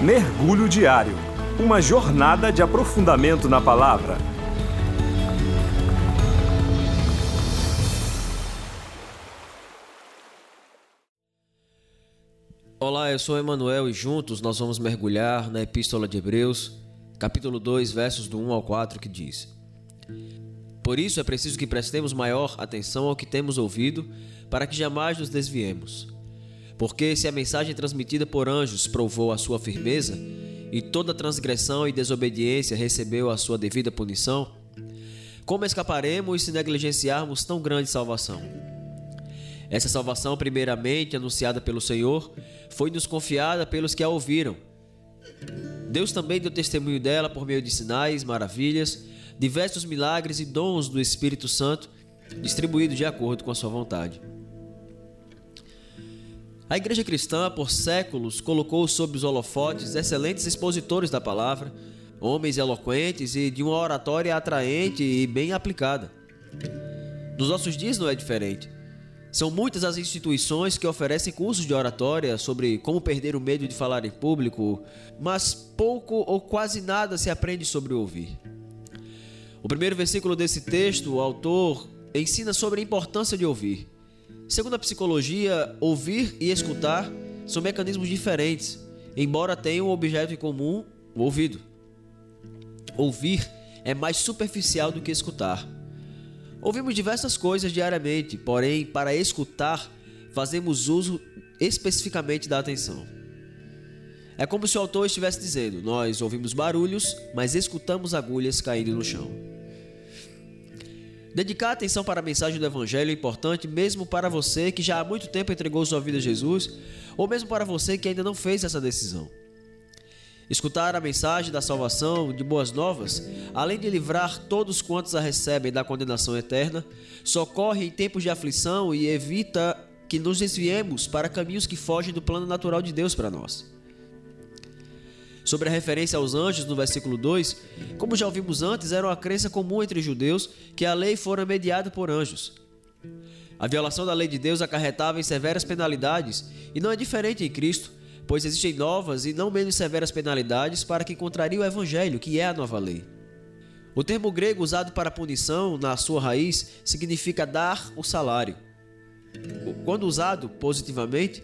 Mergulho Diário Uma jornada de aprofundamento na palavra. Olá, eu sou Emanuel e juntos nós vamos mergulhar na Epístola de Hebreus, capítulo 2, versos do 1 ao 4, que diz: Por isso é preciso que prestemos maior atenção ao que temos ouvido, para que jamais nos desviemos. Porque se a mensagem transmitida por anjos provou a sua firmeza, e toda transgressão e desobediência recebeu a sua devida punição, como escaparemos se negligenciarmos tão grande salvação? Essa salvação, primeiramente anunciada pelo Senhor, foi-nos confiada pelos que a ouviram. Deus também deu testemunho dela por meio de sinais, maravilhas, diversos milagres e dons do Espírito Santo, distribuídos de acordo com a sua vontade. A igreja cristã, por séculos, colocou sob os holofotes excelentes expositores da palavra, homens eloquentes e de uma oratória atraente e bem aplicada. Nos nossos dias não é diferente. São muitas as instituições que oferecem cursos de oratória sobre como perder o medo de falar em público, mas pouco ou quase nada se aprende sobre ouvir. O primeiro versículo desse texto, o autor ensina sobre a importância de ouvir. Segundo a psicologia, ouvir e escutar são mecanismos diferentes, embora tenham um objeto em comum, o ouvido. Ouvir é mais superficial do que escutar. Ouvimos diversas coisas diariamente, porém, para escutar, fazemos uso especificamente da atenção. É como se o autor estivesse dizendo: Nós ouvimos barulhos, mas escutamos agulhas caindo no chão. Dedicar atenção para a mensagem do Evangelho é importante mesmo para você que já há muito tempo entregou sua vida a Jesus, ou mesmo para você que ainda não fez essa decisão. Escutar a mensagem da salvação, de boas novas, além de livrar todos quantos a recebem da condenação eterna, socorre em tempos de aflição e evita que nos desviemos para caminhos que fogem do plano natural de Deus para nós. Sobre a referência aos anjos no versículo 2, como já ouvimos antes, era uma crença comum entre judeus que a lei fora mediada por anjos. A violação da lei de Deus acarretava em severas penalidades, e não é diferente em Cristo, pois existem novas e não menos severas penalidades para quem contraria o evangelho, que é a nova lei. O termo grego usado para punição, na sua raiz, significa dar o salário. Quando usado positivamente,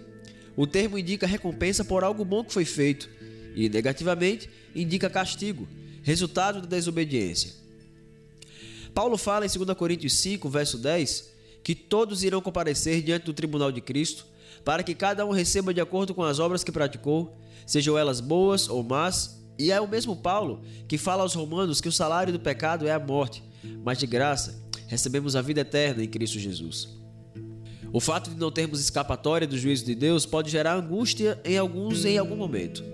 o termo indica recompensa por algo bom que foi feito, e negativamente indica castigo, resultado da desobediência. Paulo fala em 2 Coríntios 5, verso 10, que todos irão comparecer diante do tribunal de Cristo, para que cada um receba de acordo com as obras que praticou, sejam elas boas ou más. E é o mesmo Paulo que fala aos romanos que o salário do pecado é a morte, mas de graça recebemos a vida eterna em Cristo Jesus. O fato de não termos escapatória do juízo de Deus pode gerar angústia em alguns em algum momento.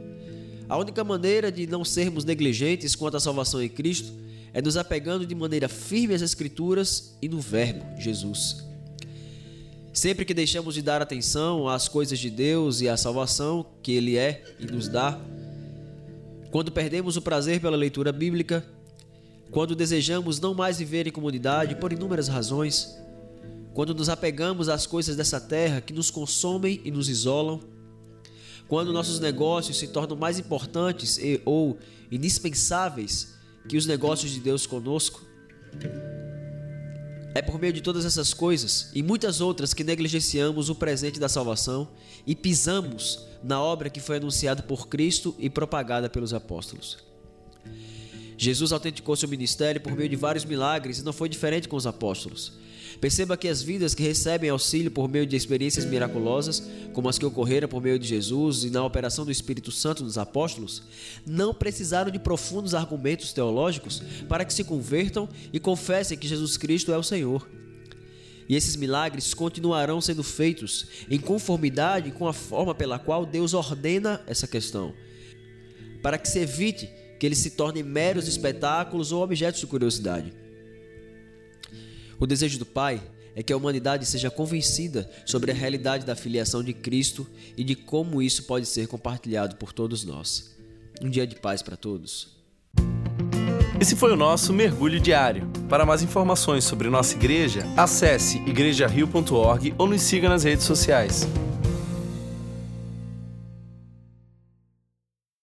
A única maneira de não sermos negligentes quanto à salvação em Cristo é nos apegando de maneira firme às Escrituras e no Verbo, Jesus. Sempre que deixamos de dar atenção às coisas de Deus e à salvação que Ele é e nos dá, quando perdemos o prazer pela leitura bíblica, quando desejamos não mais viver em comunidade por inúmeras razões, quando nos apegamos às coisas dessa terra que nos consomem e nos isolam, quando nossos negócios se tornam mais importantes e, ou indispensáveis que os negócios de Deus conosco, é por meio de todas essas coisas e muitas outras que negligenciamos o presente da salvação e pisamos na obra que foi anunciada por Cristo e propagada pelos apóstolos. Jesus autenticou seu ministério por meio de vários milagres e não foi diferente com os apóstolos. Perceba que as vidas que recebem auxílio por meio de experiências miraculosas, como as que ocorreram por meio de Jesus e na operação do Espírito Santo nos apóstolos, não precisaram de profundos argumentos teológicos para que se convertam e confessem que Jesus Cristo é o Senhor. E esses milagres continuarão sendo feitos em conformidade com a forma pela qual Deus ordena essa questão, para que se evite que eles se tornem meros espetáculos ou objetos de curiosidade. O desejo do Pai é que a humanidade seja convencida sobre a realidade da filiação de Cristo e de como isso pode ser compartilhado por todos nós. Um dia de paz para todos. Esse foi o nosso mergulho diário. Para mais informações sobre nossa igreja, acesse igrejario.org ou nos siga nas redes sociais.